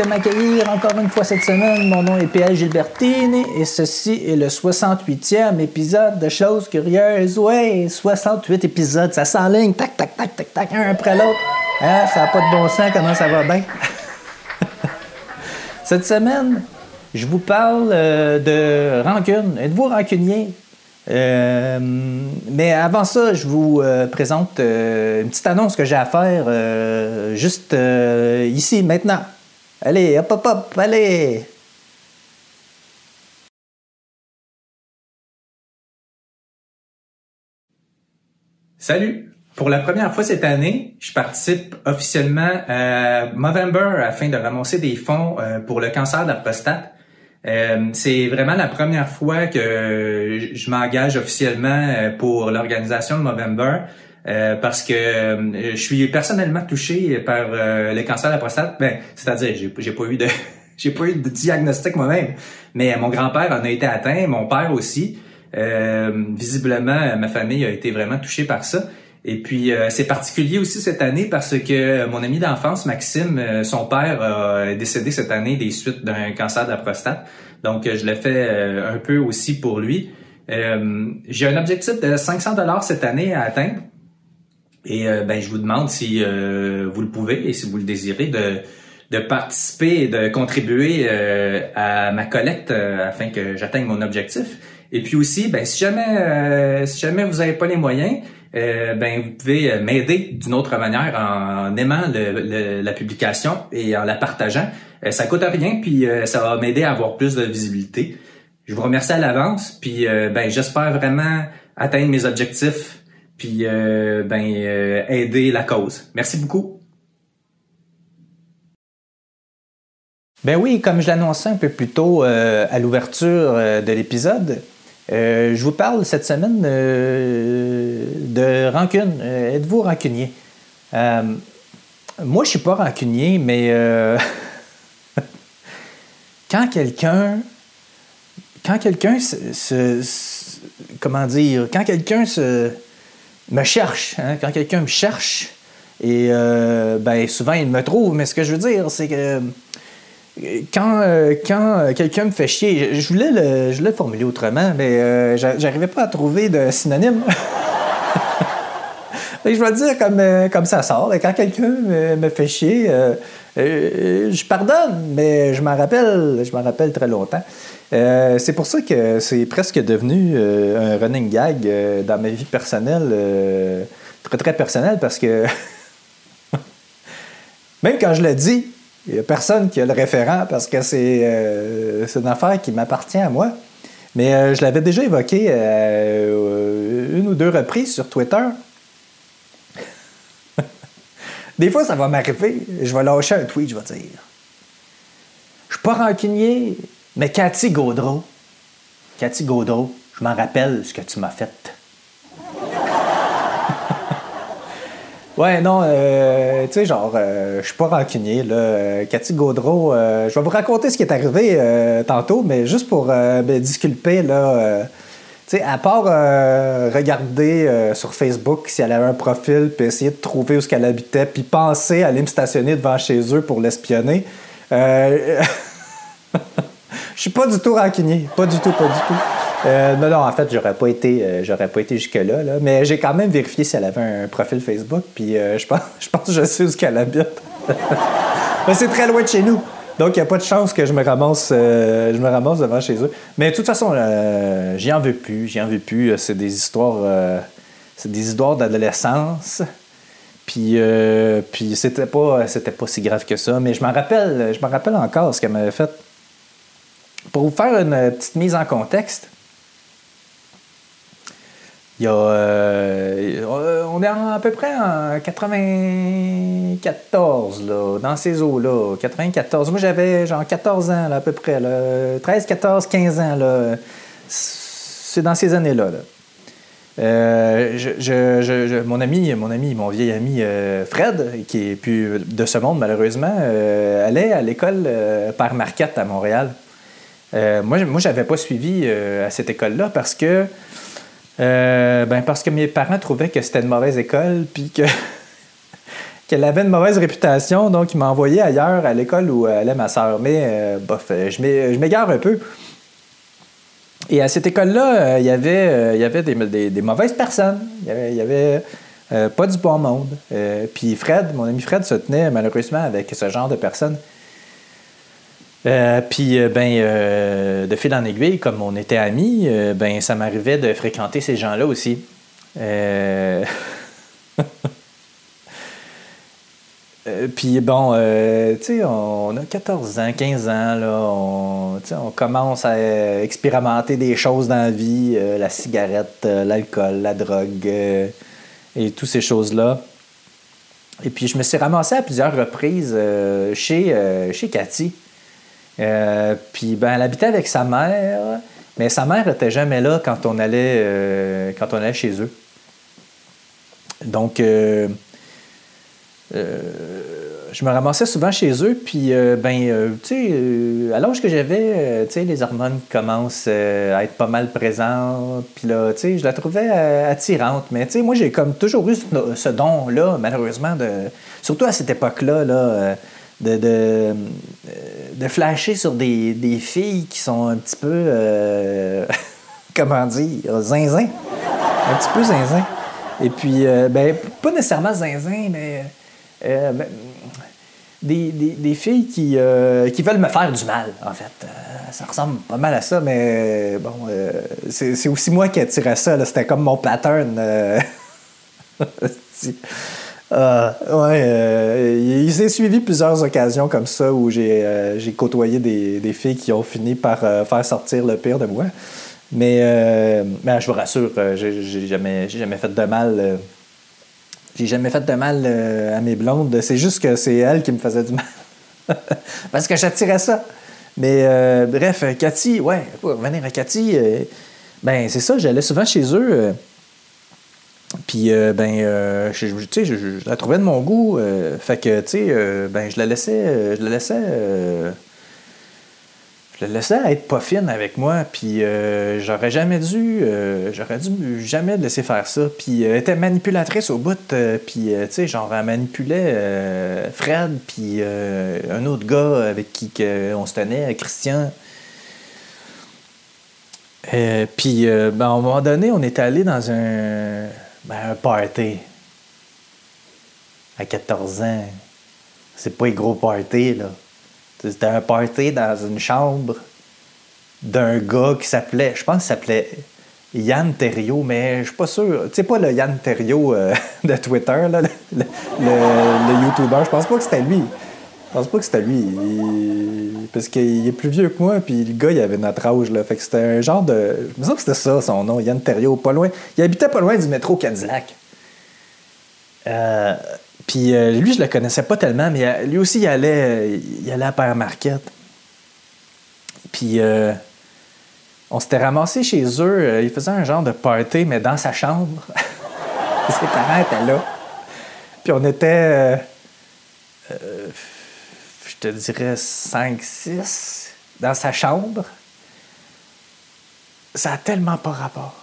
De m'accueillir encore une fois cette semaine. Mon nom est P.L. Gilbertini et ceci est le 68e épisode de Choses Curieuses. Ouais, 68 épisodes, ça s'enligne, tac, tac, tac, tac, tac, un après l'autre. Hein, ça n'a pas de bon sens, comment ça va bien? cette semaine, je vous parle euh, de rancune. Êtes-vous rancunier? Euh, mais avant ça, je vous euh, présente une petite annonce que j'ai à faire juste ici, maintenant. Allez, hop, hop, hop, allez! Salut! Pour la première fois cette année, je participe officiellement à Movember afin de ramasser des fonds pour le cancer de la prostate. Euh, c'est vraiment la première fois que je m'engage officiellement euh, pour l'organisation de Movember euh, parce que je suis personnellement touché par le cancer de la prostate. Ben, c'est-à-dire, j'ai, j'ai pas eu de j'ai pas eu de diagnostic moi-même, mais mon grand-père en a été atteint, mon père aussi. visiblement, ma famille a été vraiment touchée par ça. Et puis c'est particulier aussi cette année parce que mon ami d'enfance, Maxime, son père est décédé cette année des suites d'un cancer de la prostate. Donc je l'ai fait un peu aussi pour lui. J'ai un objectif de 500 dollars cette année à atteindre. Et ben je vous demande si vous le pouvez et si vous le désirez de de participer et de contribuer à ma collecte afin que j'atteigne mon objectif. Et puis aussi, ben si jamais si jamais vous n'avez pas les moyens, euh, ben vous pouvez euh, m'aider d'une autre manière en aimant la publication et en la partageant. Euh, ça coûte rien, puis ça va m'aider à avoir plus de visibilité. Je vous remercie à l'avance, puis ben j'espère vraiment atteindre mes objectifs, puis ben aider la cause. Merci beaucoup. Ben oui, comme je l'annonçais un peu plus tôt à l'ouverture de l'épisode, euh, je vous parle cette semaine euh, de rancune. Euh, êtes-vous rancunier? moi, je suis pas rancunier, mais quand quelqu'un quand quelqu'un se, comment dire quand quelqu'un se me cherche hein, quand quelqu'un me cherche et ben souvent il me trouve mais ce que je veux dire c'est que quand, euh, quand euh, quelqu'un me fait chier, je voulais le, je formuler autrement, mais euh, j'arrivais pas à trouver de synonyme. je vais le dire comme, comme ça sort. Quand quelqu'un me, fait chier, je pardonne, mais je m'en rappelle, je m'en rappelle très longtemps. C'est pour ça que c'est presque devenu un running gag dans ma vie personnelle, très très personnelle, parce que même quand je le dis, il n'y a personne qui a le référent parce que c'est euh, une affaire qui m'appartient à moi. Mais euh, je l'avais déjà évoqué euh, une ou deux reprises sur Twitter. Des fois, ça va m'arriver. Je vais lâcher un tweet, je vais dire. Je suis pas rancunier, mais Cathy Gaudreau. Cathy Gaudreau, je m'en rappelle ce que tu m'as fait. Ouais, non, euh, tu sais, genre, euh, je suis pas rancunier, là. Euh, Cathy Gaudreau, je vais vous raconter ce qui est arrivé tantôt, mais juste pour me disculper, là. tu sais, à part regarder sur Facebook si elle avait un profil, puis essayer de trouver où qu'elle habitait, puis penser à aller me stationner devant chez eux pour l'espionner, je suis pas du tout rancunier. Pas du tout, pas du tout. Euh, non, non, en fait, j'aurais pas été, euh, j'aurais pas été jusque-là, là, mais j'ai quand même vérifié si elle avait un profil Facebook, puis euh, je, pense, je pense que je sais où qu'elle habite. mais c'est très loin de chez nous. Donc, il n'y a pas de chance que je me ramasse, je me ramasse devant chez eux. Mais de toute façon, j'y en veux plus. J'y en veux plus. C'est des histoires, c'est des histoires d'adolescence. Puis, puis c'était pas, c'était pas si grave que ça. Mais je m'en rappelle, je me rappelle encore ce qu'elle m'avait fait. Pour vous faire une petite mise en contexte, il y a, euh, on est à peu près en 94, là, dans ces eaux-là. 94. Moi, j'avais genre 14 ans, à peu près. 13, 14, 15 ans. Là. C'est dans ces années-là. Euh, mon ami, mon ami, mon vieil ami euh, Fred, qui est plus de ce monde malheureusement, allait à l'école par Marquette à Montréal. Moi, moi, j'avais pas suivi à cette école-là parce que euh, ben parce que mes parents trouvaient que c'était une mauvaise école, puis que qu'elle avait une mauvaise réputation, donc il m'a envoyé ailleurs à l'école où allait ma sœur. Mais, bof, je m'égare un peu. Et à cette école-là, il y avait, y avait des, mauvaises personnes. Il y avait, pas du bon monde. puis Fred, mon ami Fred, se tenait malheureusement avec ce genre de personnes. Euh, puis, euh, ben, euh, de fil en aiguille, comme on était amis, ben, ça m'arrivait de fréquenter ces gens-là aussi. puis bon, tu sais, on a 14 ans, 15 ans, là, on, commence à expérimenter des choses dans la vie, la cigarette, l'alcool, la drogue et toutes ces choses-là. Et puis je me suis ramassé à plusieurs reprises chez Cathy. Euh, puis ben, elle habitait avec sa mère, mais sa mère n'était jamais là quand on allait, euh, quand on allait chez eux. Donc, euh, je me ramassais souvent chez eux, puis ben, tu sais, à l'âge que j'avais, tu sais, les hormones commencent à être pas mal présentes, puis là, tu sais, je la trouvais attirante, mais tu sais, moi, j'ai comme toujours eu ce, don-là, malheureusement, surtout à cette époque-là, là de, de, flasher sur des, filles qui sont un petit peu, euh, comment dire, zinzin. Un petit peu zinzin. Et puis, euh, ben, pas nécessairement zinzin, mais euh, ben, des, filles qui, qui veulent me faire du mal, en fait. ça ressemble pas mal à ça, mais bon, c'est aussi moi qui attirais ça. C'était comme mon pattern. Euh, ouais, euh, il s'est suivi plusieurs occasions comme ça où j'ai euh, côtoyé des, filles qui ont fini par faire sortir le pire de moi. Mais, mais je vous rassure, j'ai jamais, jamais fait de mal. j'ai jamais fait de mal à mes blondes. C'est juste que c'est elles qui me faisaient du mal. Parce que j'attirais ça. Mais bref, Cathy, ouais, pour revenir à Cathy, ben c'est ça, j'allais souvent chez eux. Puis, euh, ben, euh, je, je, la trouvais de mon goût. Euh, fait que, tu sais, ben, je la laissais. je la laissais. je la laissais être pas fine avec moi. Puis, j'aurais jamais dû. j'aurais dû jamais laisser faire ça. Puis, elle était manipulatrice au bout. puis, tu sais, genre, elle manipulait Fred. Puis, un autre gars avec qui on se tenait, Christian. puis, ben, à un moment donné, on est allé dans un ben, un party. À 14 ans. C'est pas un gros party, là. C'était un party dans une chambre d'un gars qui s'appelait, je pense qu'il s'appelait Yann Terrio, mais je suis pas sûr. Tu sais pas le Yann Terrio euh, de Twitter, là, le, le, YouTuber. Je pense pas que c'était lui. Je pense pas que c'était lui. Parce qu'il est plus vieux que moi, puis le gars, il avait notre âge. Là. Fait que c'était un genre de. Je me que c'était ça, son nom, Yann Terrio, pas loin. Il habitait pas loin du métro Cadillac. Euh, puis euh, lui, je le connaissais pas tellement, mais euh, lui aussi, il allait, il allait à Père Marquette. Puis on s'était ramassé chez eux. il faisait un genre de party, mais dans sa chambre. Ses parents étaient là. Puis on était je te dirais 5-6 dans sa chambre. Ça a tellement pas rapport.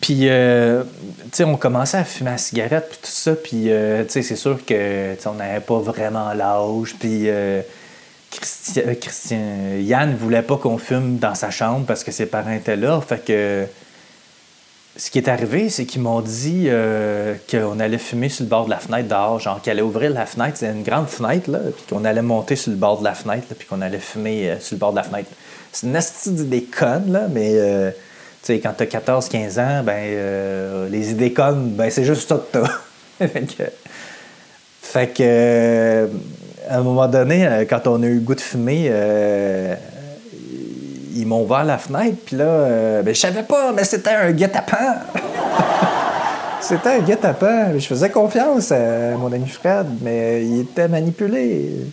Puis, euh, tu sais, on commençait à fumer la cigarette, puis tout ça, puis, euh, tu sais, c'est sûr que, on n'avait pas vraiment l'âge, puis euh, Christian, Christian, Yann voulait pas qu'on fume dans sa chambre parce que ses parents étaient là, fait que ce qui est arrivé, c'est qu'ils m'ont dit euh, qu'on allait fumer sur le bord de la fenêtre dehors, genre qu'elle allait ouvrir la fenêtre, c'est une grande fenêtre, là, puis qu'on allait monter sur le bord de la fenêtre, puis qu'on allait fumer euh, sur le bord de la fenêtre. C'est une astuce des connes, là, mais euh, tu sais, quand t'as 14-15 ans, ben, les idées connes, ben, c'est juste ça que t'as. fait que, fait que à un moment donné, quand on a eu le goût de fumer, ils m'ont ouvert la fenêtre, puis là, euh, ben, je savais pas, mais c'était un guet-apens. c'était un guet-apens. Je faisais confiance à mon ami Fred, mais il était manipulé.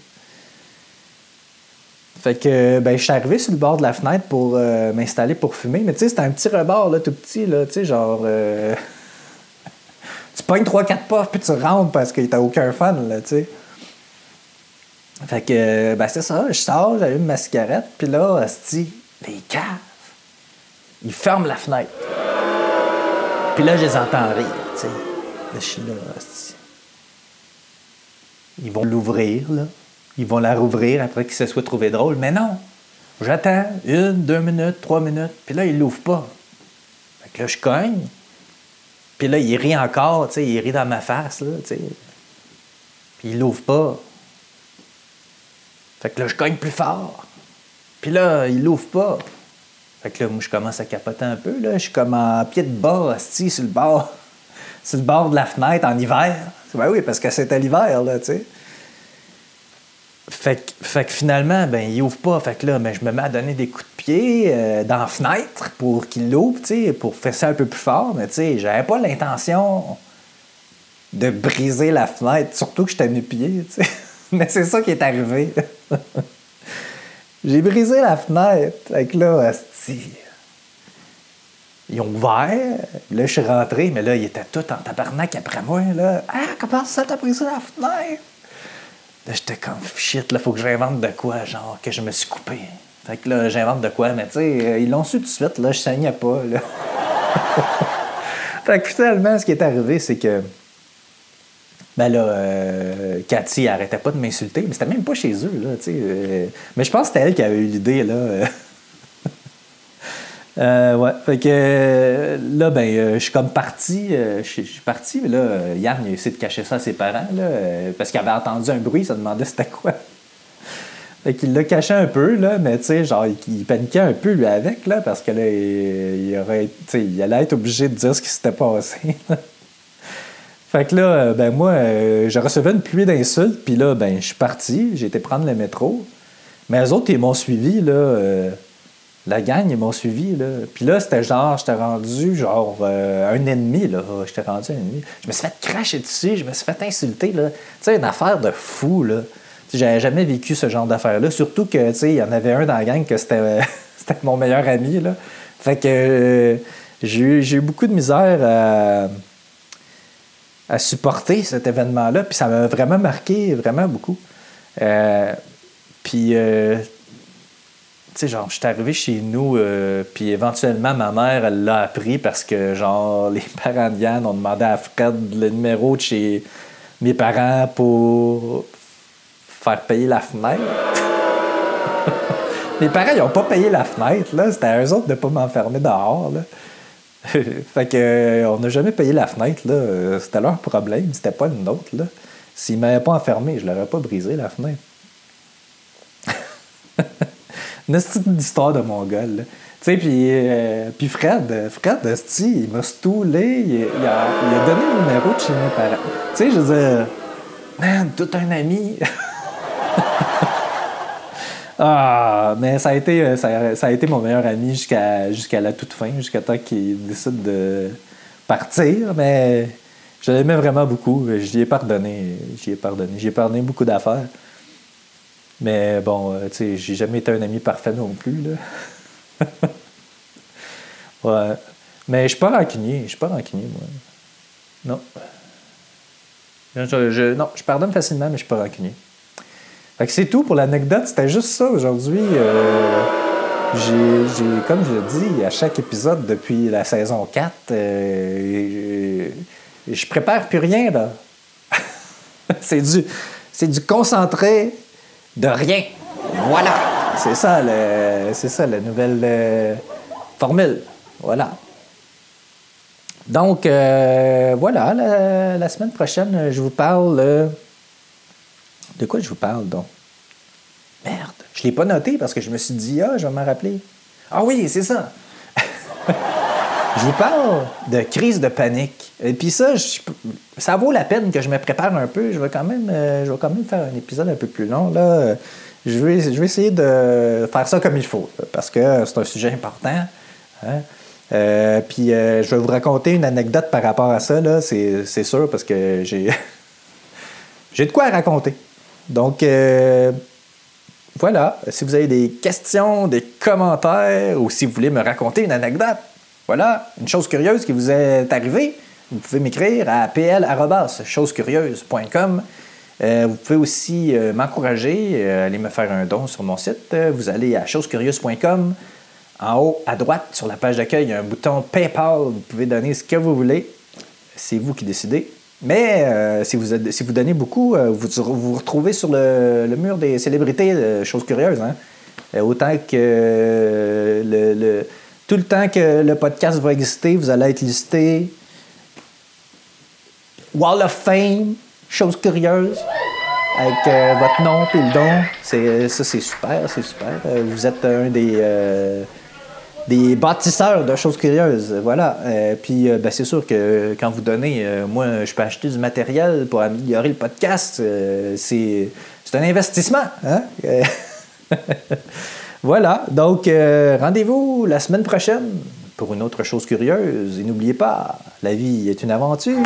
Fait que ben, je suis arrivé sur le bord de la fenêtre pour euh, m'installer pour fumer. Mais tu sais, c'était un petit rebord, là, tout petit, là, tu sais, genre. Euh, tu pognes 3-4 pas, puis tu rentres parce que t'as aucun fun, là, tu sais. Fait que, ben, c'est ça, je sors, j'allume ma cigarette, puis là, dit les caves, ils ferment la fenêtre. Puis là, je les entends rire, tu je suis là, ils vont l'ouvrir, là. Ils vont la rouvrir après qu'il se soit trouvé drôle. Mais non! J'attends une, deux minutes, trois minutes, puis là, il l'ouvre pas. Fait que là, je cogne. Puis là, il rit encore, tu sais, il rit dans ma face, là, tu sais. Puis il l'ouvre pas. Fait que là, je cogne plus fort. Puis là, il l'ouvre pas. Fait que là, moi, je commence à capoter un peu, là. Je suis comme en pied de bas, assis sur le bord, sur le bord de la fenêtre en hiver. Ben oui, parce que c'était l'hiver, là, tu sais. Fait que, fait que finalement, ben, il ouvre pas. Fait que là, ben, je me mets à donner des coups de pied euh, dans la fenêtre pour qu'il l'ouvre, tu sais, pour faire ça un peu plus fort. Mais tu sais, j'avais pas l'intention de briser la fenêtre, surtout que j'étais nu-pied, tu sais. Mais c'est ça qui est arrivé. J'ai brisé la fenêtre. Fait que là, asti, ils ont ouvert. Là, je suis rentré, mais là, il était tout en tabarnak après moi. Là. Ah, comment ça, t'as brisé la fenêtre? Là, j'étais comme shit, là, faut que j'invente de quoi, genre, que je me suis coupé. Fait que là, j'invente de quoi, mais tu sais, euh, ils l'ont su tout de suite, là, je saignais pas, là. fait que finalement, ce qui est arrivé, c'est que. Ben là, euh, Cathy arrêtait pas de m'insulter, mais c'était même pas chez eux, là, tu sais. euh, mais je pense que c'était elle qui avait eu l'idée, là. euh. Euh, ouais, fait que là, ben, je suis comme parti, je suis parti, mais là, Yann, a essayé de cacher ça à ses parents, là, parce qu'il avait entendu un bruit, se demandait c'était quoi. Fait qu'il l'a caché un peu, là, mais tu sais, genre, il, paniquait un peu, lui, avec, là, parce que là, il, aurait, allait être obligé de dire ce qui s'était passé. fait que là, euh, ben, moi, euh, je recevais une pluie d'insultes, puis là, ben, je suis parti, j'ai été prendre le métro. Mais eux autres, ils m'ont suivi, là. euh, la gang, ils m'ont suivi, là. Puis là, c'était genre, j'étais rendu, genre, euh, un ennemi, là. J'étais rendu un ennemi. Je me suis fait cracher dessus, je me suis fait insulter, là. Tu sais, une affaire de fou, là. J'avais jamais vécu ce genre d'affaire-là. Surtout que, tu sais, il y en avait un dans la gang que c'était c'était mon meilleur ami, là. Fait que j'ai eu, j'ai eu beaucoup de misère à, à supporter cet événement-là. Puis ça m'a vraiment marqué, vraiment beaucoup. Euh, puis, euh, tu sais, genre, je suis arrivé chez nous, euh, puis éventuellement, ma mère, elle l'a appris parce que, genre, les parents de Yann ont demandé à Fred le numéro de chez mes parents pour faire payer la fenêtre. mes parents, ils n'ont pas payé la fenêtre, là. C'était à eux autres de ne pas m'enfermer dehors, là. fait que, euh, on n'a jamais payé la fenêtre, là. Euh, C'était leur problème, c'était pas le nôtre, là. S'ils ne m'avaient pas enfermé, je l'aurais pas brisé, la fenêtre. Une histoire de mon gars. Tu sais, puis, euh, puis Fred, Fred, il m'a stoulé, il, il a, il a donné le numéro de chez mes parents. Tu sais, je veux dire, man, tout un ami. ah, mais ça a été, euh, ça, a été mon meilleur ami jusqu'à la toute fin, jusqu'à temps qu'il décide de partir, mais je l'aimais vraiment beaucoup. Je lui ai pardonné, j'y ai pardonné. J'ai pardonné beaucoup d'affaires. Mais bon, euh, tu sais, j'ai jamais été un ami parfait non plus, là. ouais. Mais je suis pas rancunier. Je suis pas rancunier, moi. Non. Je, je- non, je pardonne facilement, mais je suis pas rancunier. Fait que c'est tout pour l'anecdote. C'était juste ça aujourd'hui. Euh, comme je le dis, à chaque épisode depuis la saison 4, euh, je, prépare plus rien, là. c'est du, c'est du concentré de rien. Voilà. C'est ça, c'est ça la nouvelle euh, formule. Voilà. Donc, voilà, la semaine prochaine, je vous parle. De quoi je vous parle donc? Merde, je ne l'ai pas noté parce que je me suis dit, ah, je vais m'en rappeler. Ah oui, c'est ça. je vous parle de crise de panique. Et puis ça, ça vaut la peine que je me prépare un peu. Je vais quand même, euh, faire un épisode un peu plus long. Je, vais, essayer de faire ça comme il faut parce que c'est un sujet important. hein. Euh, puis euh, je vais vous raconter une anecdote par rapport à ça, c'est sûr, parce que j'ai j'ai de quoi raconter. Donc, euh, voilà. Si vous avez des questions, des commentaires, ou si vous voulez me raconter une anecdote, voilà, une chose curieuse qui vous est arrivée, vous pouvez m'écrire à pl.chosecurieuse.com. Euh, vous pouvez aussi euh, m'encourager, euh, aller me faire un don sur mon site. Vous allez à chosecurieuse.com. En haut à droite, sur la page d'accueil, il y a un bouton PayPal. Vous pouvez donner ce que vous voulez. C'est vous qui décidez. Mais euh, si, vous, si vous donnez beaucoup, euh, vous vous retrouvez sur le, mur des célébrités, euh, chose curieuse. Hein? autant que le, tout le temps que le podcast va exister, vous allez être listé. Wall of Fame, chose curieuse, avec votre nom et le don. Ça, c'est super, c'est super. vous êtes un des des bâtisseurs de choses curieuses. Voilà. Euh, puis, euh, ben, c'est sûr que quand vous donnez, euh, moi, je peux acheter du matériel pour améliorer le podcast. c'est, un investissement. Hein? voilà. Donc, rendez-vous la semaine prochaine pour une autre chose curieuse. Et n'oubliez pas, la vie est une aventure.